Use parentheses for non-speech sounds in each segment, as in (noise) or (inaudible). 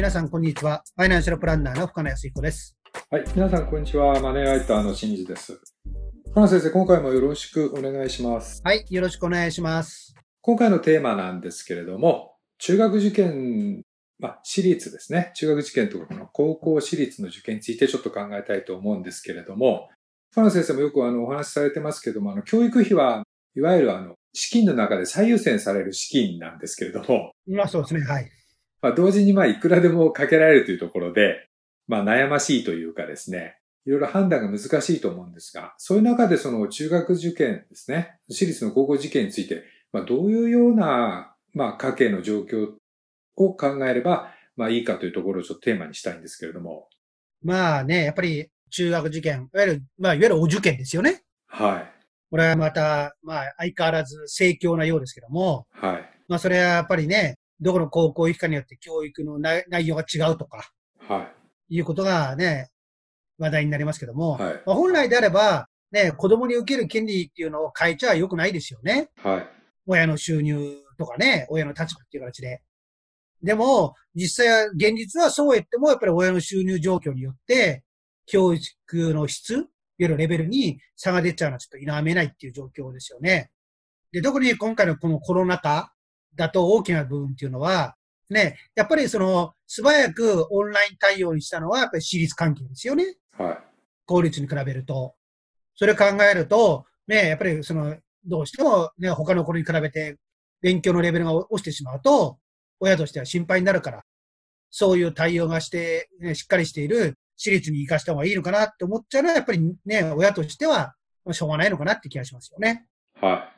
皆さん、こんにちは。ファイナンシャルプランナーの深野康彦です。はい。皆さん、こんにちは。マネーライターの新次です。深野先生、今回もよろしくお願いします。はい、よろしくお願いします。今回のテーマなんですけれども、中学受験、まあ、私立ですね。中学受験とかこの高校私立の受験についてちょっと考えたいと思うんですけれども、深野先生もよくあのお話しされてますけども、あの教育費はいわゆるあの資金の中で最優先される資金なんですけれども、まあそうですね、はい。まあ、同時にまあいくらでもかけられるというところで、まあ悩ましいというかですね、いろいろ判断が難しいと思うんですが、そういう中でその中学受験ですね、私立の高校受験について、まあどういうような、まあ家計の状況を考えれば、まあいいかというところをちょっとテーマにしたいんですけれども。まあね、やっぱり中学受験、いわゆる、まあいわゆるお受験ですよね。はい。これはまた、まあ相変わらず盛況なようですけども、はい。まあそれはやっぱりね、どこの高校行くかによって教育の内内容が違うとか、はい。いうことがね、話題になりますけども、はい。まあ、本来であれば、ね、子供に受ける権利っていうのを変えちゃ良くないですよね。はい。親の収入とかね、親の立場っていう形で。でも、実際は、現実はそう言っても、やっぱり親の収入状況によって、教育の質、いわゆるレベルに差が出ちゃうのはちょっと否めないっていう状況ですよね。で、特に今回のこのコロナ禍だと大きな部分っていうのは、ね、やっぱりその、素早くオンライン対応にしたのは、やっぱり私立関係ですよね。はい。公立に比べると。それを考えると、ね、やっぱりその、どうしてもね、他の子に比べて勉強のレベルが落ちてしまうと、親としては心配になるから、そういう対応がして、ね、しっかりしている私立に行かした方がいいのかなって思っちゃうのは、やっぱりね、親としてはしょうがないのかなって気がしますよね。は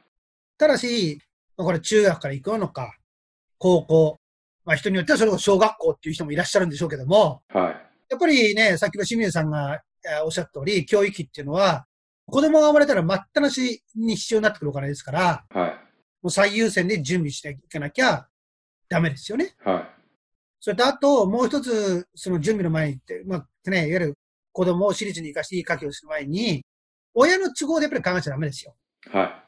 ただし、まあこれ中学から行くのか、高校、まあ人によってはそれこそ小学校っていう人もいらっしゃるんでしょうけども、い。はい。やっぱりね、さっきの清水さんがえーおっしゃった通り、教育費っていうのは、子供が生まれたら待ったなしに必要になってくるお金ですから、はい。もう最優先で準備していかなきゃダメですよね。はい。それとあと、もう一つ、その準備の前にって、まあね、いわゆる子供を私立に行かしていい家計をする前に、親の都合でやっぱり考えちゃダメですよ。は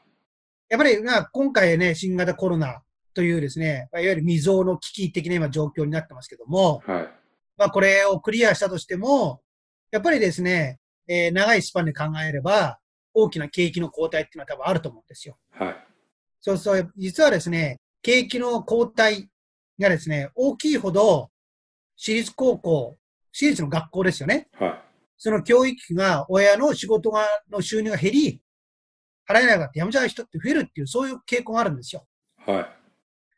やっぱり、まあ、今回ね、新型コロナというですね、いわゆる未曾有の危機的な今状況になってますけども、い。はい。まあ、これをクリアしたとしても、やっぱりですね、えー長いスパンで考えれば、大きな景気の後退っていうのは多分あると思うんですよ。はい。そうそう、実はですね、景気の後退がですね、大きいほど、私立高校、私立の学校ですよね。はい。その教育費が親の仕事が、の収入が減り、払えなかった辞めちゃう人って増えるっていう、そういう傾向があるんですよ。は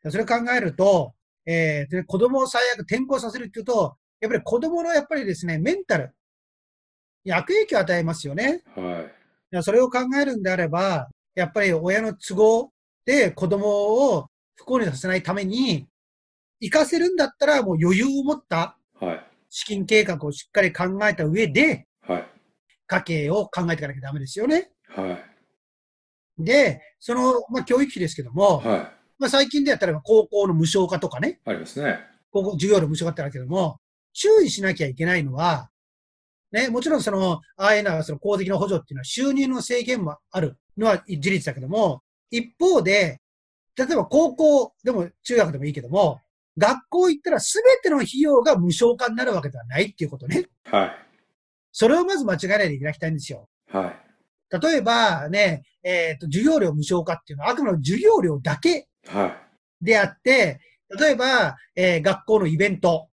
い。それを考えると、えーで子供を最悪転校させるっていうと、やっぱり子供のやっぱりですね、メンタルに悪影響を与えますよね。はい。それを考えるんであれば、やっぱり親の都合で子供を不幸にさせないために、行かせるんだったらもう余裕を持ったはい。資金計画をしっかり考えた上で、はい。家計を考えていかなきゃダメですよね。はい。で、その、まあ、教育費ですけども、はい。まあ、最近でやったら高校の無償化とかね、ありますね。高校授業料無償化ってあるけども、注意しなきゃいけないのは、ね、もちろんその、ああいうのはその公的な補助っていうのは収入の制限もあるのは事実だけども、一方で、例えば高校でも中学でもいいけども、学校行ったら全ての費用が無償化になるわけではないっていうことね。はい。それをまず間違えないでいただきたいんですよ。はい。例えばね、えっ、と、授業料無償化っていうのはあくまで授業料だけはい。であって、例えば、えー学校のイベント、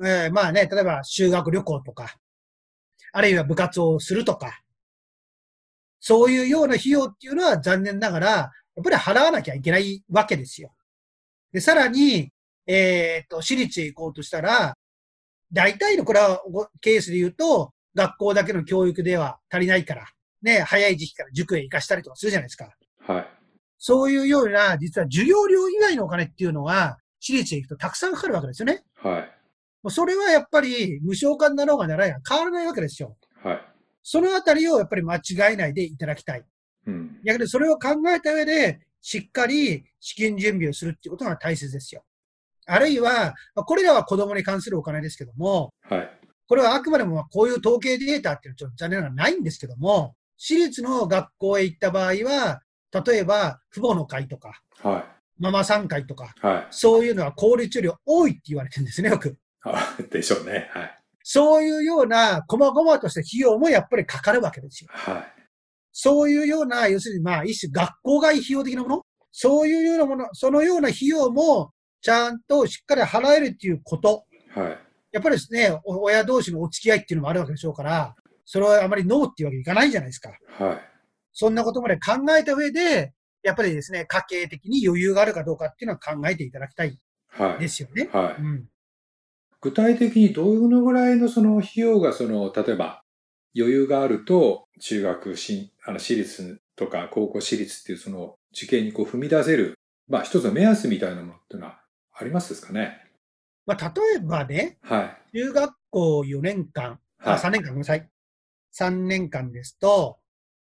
えーまあね、例えば修学旅行とか、あるいは部活をするとか、そういうような費用っていうのは残念ながら、やっぱり払わなきゃいけないわけですよ。で、さらに、えっ、と、私立へ行こうとしたら、大体のこれはごケースで言うと、学校だけの教育では足りないから、ね、早い時期から塾へ行かしたりとかするじゃないですか。はい。そういうような、実は授業料以外のお金っていうのが、私立へ行くとたくさんかかるわけですよね。はい。もうそれはやっぱり無償化になろうがならないが変わらないわけですよ。はい。そのあたりをやっぱり間違えないでいただきたい。うん。逆にそれを考えた上で、しっかり資金準備をするっていうことが大切ですよ。あるいは、まあこれらは子供に関するお金ですけども、はい。これはあくまでもまあこういう統計データっていうのはちょっと残念ながらないんですけども、私立の学校へ行った場合は、例えば父母の会とか、はママ3回とか、はい。そういうのは効率より多いって言われてるんですね、よく。あでしょうね。はい。そういうような、細々とした費用もやっぱりかかるわけですよ。はい。そういうような、要するにまあ、一種学校外費用的なもの？そういうようなもの、そのような費用も、ちゃんとしっかり払えるっていうこと。はい。やっぱりですね、お親同士のお付き合いっていうのもあるわけでしょうから、それはあまりノーっていうわけにいかないじゃないですか。はい。そんなことまで考えた上で、やっぱりですね、家計的に余裕があるかどうかっていうのは考えていただきたいはい。ですよね。はい。うん。具体的にどのぐらいのその費用がその、例えば余裕があると、中学、しあの私立とか高校私立っていうその受験にこう踏み出せる、まあ一つの目安みたいなものっていうのはありますですかね？まあ、例えばね、はい。中学校4年間、あ、はい3年間ごめんなさい。3年間ですと、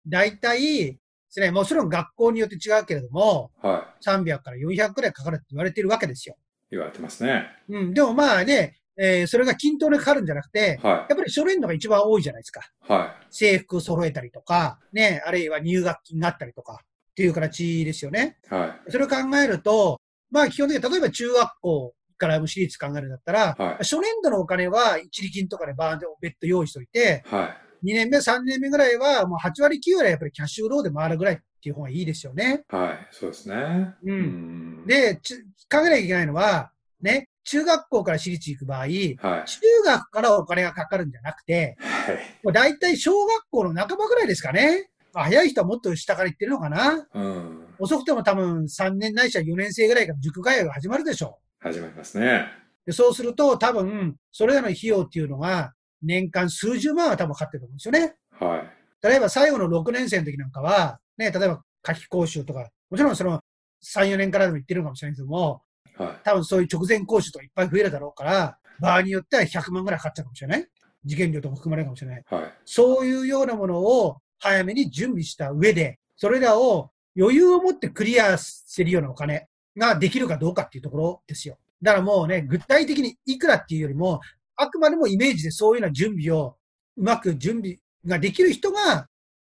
大体ですね、もちろん学校によって違うけれども、は300から400くらいかかるって言われてるわけですよ。い。言われてますね。うん。でもまあね、えーそれが均等にかかるんじゃなくて、はやっぱり書類のが一番多いじゃないですか。い。は制服揃えたりとか、ね、あるいは入学金があったりとか、っていう形ですよね。い。はい。それを考えると、まあ基本的に例えば中学校から私立考えるんだったら、はい初年度のお金は一時金とかでバーンと別途用意しといて、はい。2年目、3年目ぐらいはもう8割、9割はやっぱりキャッシュフローで回るぐらいっていう方がいいですよね。はい。そうですね。うんん、で、ち考えなきゃいけないのは、ね、中学校から私立行く場合、中はい。学からお金がかかるんじゃなくて、はい。もう大体小学校の半ばぐらいですかね。まあ早い人はもっと下から行ってるのかな。うん。遅くても多分3年ないしは4年生ぐらいから塾通いが始まるでしょ始まりますね。う。でそうすると多分、それらの費用っていうのが、年間数十万は多分かかってると思うんですよね。はい。例えば最後の6年生の時なんかは、ね、例えば夏期講習とか、もちろんその3、4年からでも言ってるかもしれないけども、は多分そういう直前講習とかいっぱい増えるだろうから、場合によっては100万ぐらいかかっちゃうかもしれない。受験料とか含まれるかもしれない。い。はい。そういうようなものを早めに準備した上で、それらを余裕を持ってクリアするようなお金ができるかどうかっていうところですよ。だからもうね、具体的にいくらっていうよりも、あくまでもイメージでそういうような準備をうまく準備ができる人が、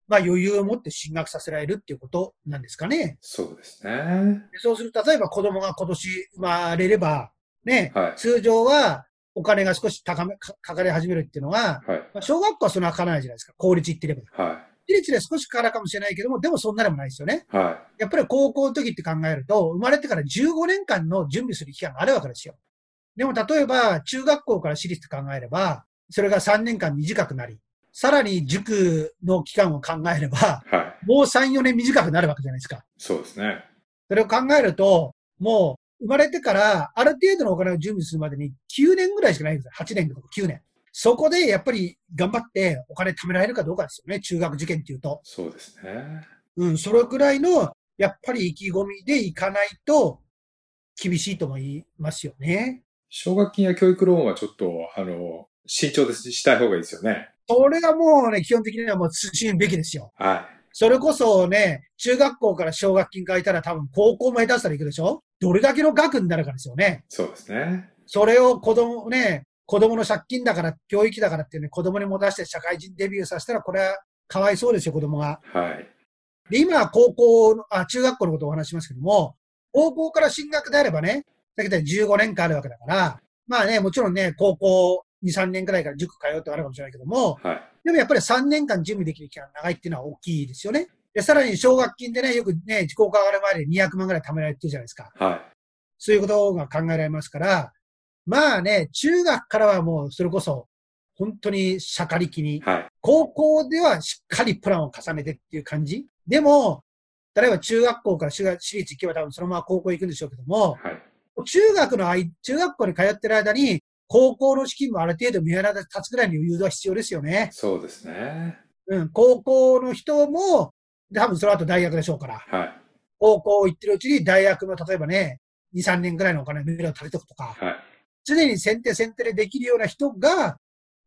まあ余裕を持って進学させられるっていうことなんですかね。そうですね。でそうすると、例えば子供が今年生まれれば、ね、はい。通常はお金が少し高め、かかかり始めるっていうのは、はい。まあ小学校はそんなかからないじゃないですか。公立行ってれば。は私立で少しかかるかもしれないけども、でもそんなでもないですよね。い。はやっぱり高校の時って考えると、生まれてから15年間の準備する期間があるわけですよ。でも例えば、中学校から私立考えれば、それが3年間短くなり、さらに塾の期間を考えれば、い。はい。もう3、4年短くなるわけじゃないですか。そうですね。それを考えると、もう生まれてからある程度のお金を準備するまでに9年ぐらいしかないんですよ。8年とか9年。そこでやっぱり頑張ってお金貯められるかどうかですよね。中学受験っていうと。そうですね。うん、それくらいの、やっぱり意気込みでいかないと厳しいとも言いますよね。奨学金や教育ローンはちょっと、あの、慎重ですしたい方がいいですよね。それはもうね、基本的にはもう慎むべきですよ。はそれこそね、中学校から奨学金借りたら多分高校も下手したら行くでしょ？どれだけの額になるかですよね。い。そうですね。それを子供ね、子供の借金だから、教育費だからってね、子供に持たせて社会人デビューさせたら、これはかわいそうですよ、子供が。はい。で、今は高校の、あ、中学校のことをお話ししますけども、高校から進学であればね、だけど15年間あるわけだから、まあね、もちろんね、高校2、3年くらいから塾通うってあるかもしれないけども、はい。でもやっぱり3年間準備できる期間が長いっていうのは大きいですよね。で、さらに奨学金でね、よくね、自己上がる前で200万ぐらい貯められてるじゃないですか。はそういうことが考えられますから、まあね、中学からはもうそれこそ、本当にしゃかりきにい。、はい。高校ではしっかりプランを重ねてっていう感じでも、例えば中学校から私立私立行けば多分そのまま高校行くんでしょうけども、はい。中学の間、中学校に通ってる間に、高校の資金もある程度見払立つぐらいの余裕は必要ですよね。そうですね。うん、高校の人も、多分その後大学でしょうから、はい。高校行ってるうちに大学の例えばね、2、3年ぐらいのお金を目を立てとくとか、はい。常に先手先手でできるような人が、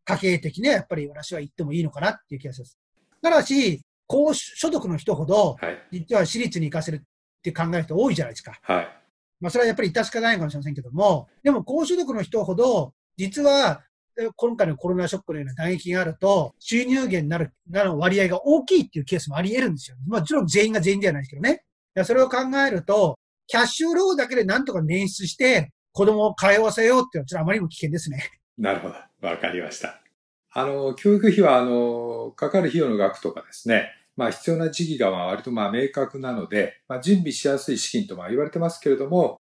家計的にはやっぱり私は言ってもいいのかなっていう気がします。ただし、高所得の人ほど、はい。実は私立に行かせるって考える人多いじゃないですか。はい。まあ、それはやっぱり致し方ないかもしれませんけども、でも高所得の人ほど、実は、今回のコロナショックのような打撃があると、収入源になる、なる割合が大きいっていうケースもあり得るんですよ。もちろん全員が全員ではないですけどね。それを考えると、キャッシュローだけでなんとか捻出して、子供を通わせようっていうのは、ちょっとあまりにも危険ですね。なるほど。わかりました。あの、教育費は、あの、かかる費用の額とかですね、まあ必要な時期が割とまあ明確なので、まあ準備しやすい資金とま言われてますけれども、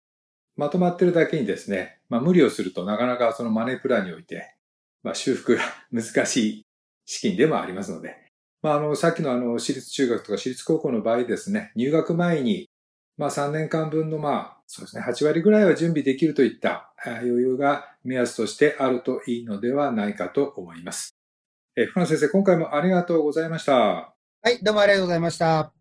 まとまってるだけにですね、まあ無理をするとなかなかそのマネープランにおいて、まあ修復が (laughs) 難しい資金でもありますので、まああの、さっきのあの、私立中学とか私立高校の場合ですね、入学前に、まあ3年間分のまあ、そうですね、8割ぐらいは準備できるといった余裕が目安としてあるといいのではないかと思います。えー、福野先生、今回もありがとうございました。はい、どうもありがとうございました。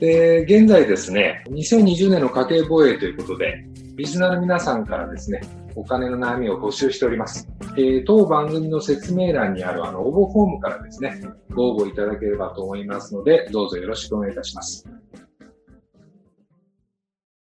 で、現在ですね、2020年の家計防衛ということで、リスナーの皆さんからですね、お金の悩みを募集しております。えー当番組の説明欄にあるあの応募フォームからですね、ご応募いただければと思いますので、どうぞよろしくお願いいたします。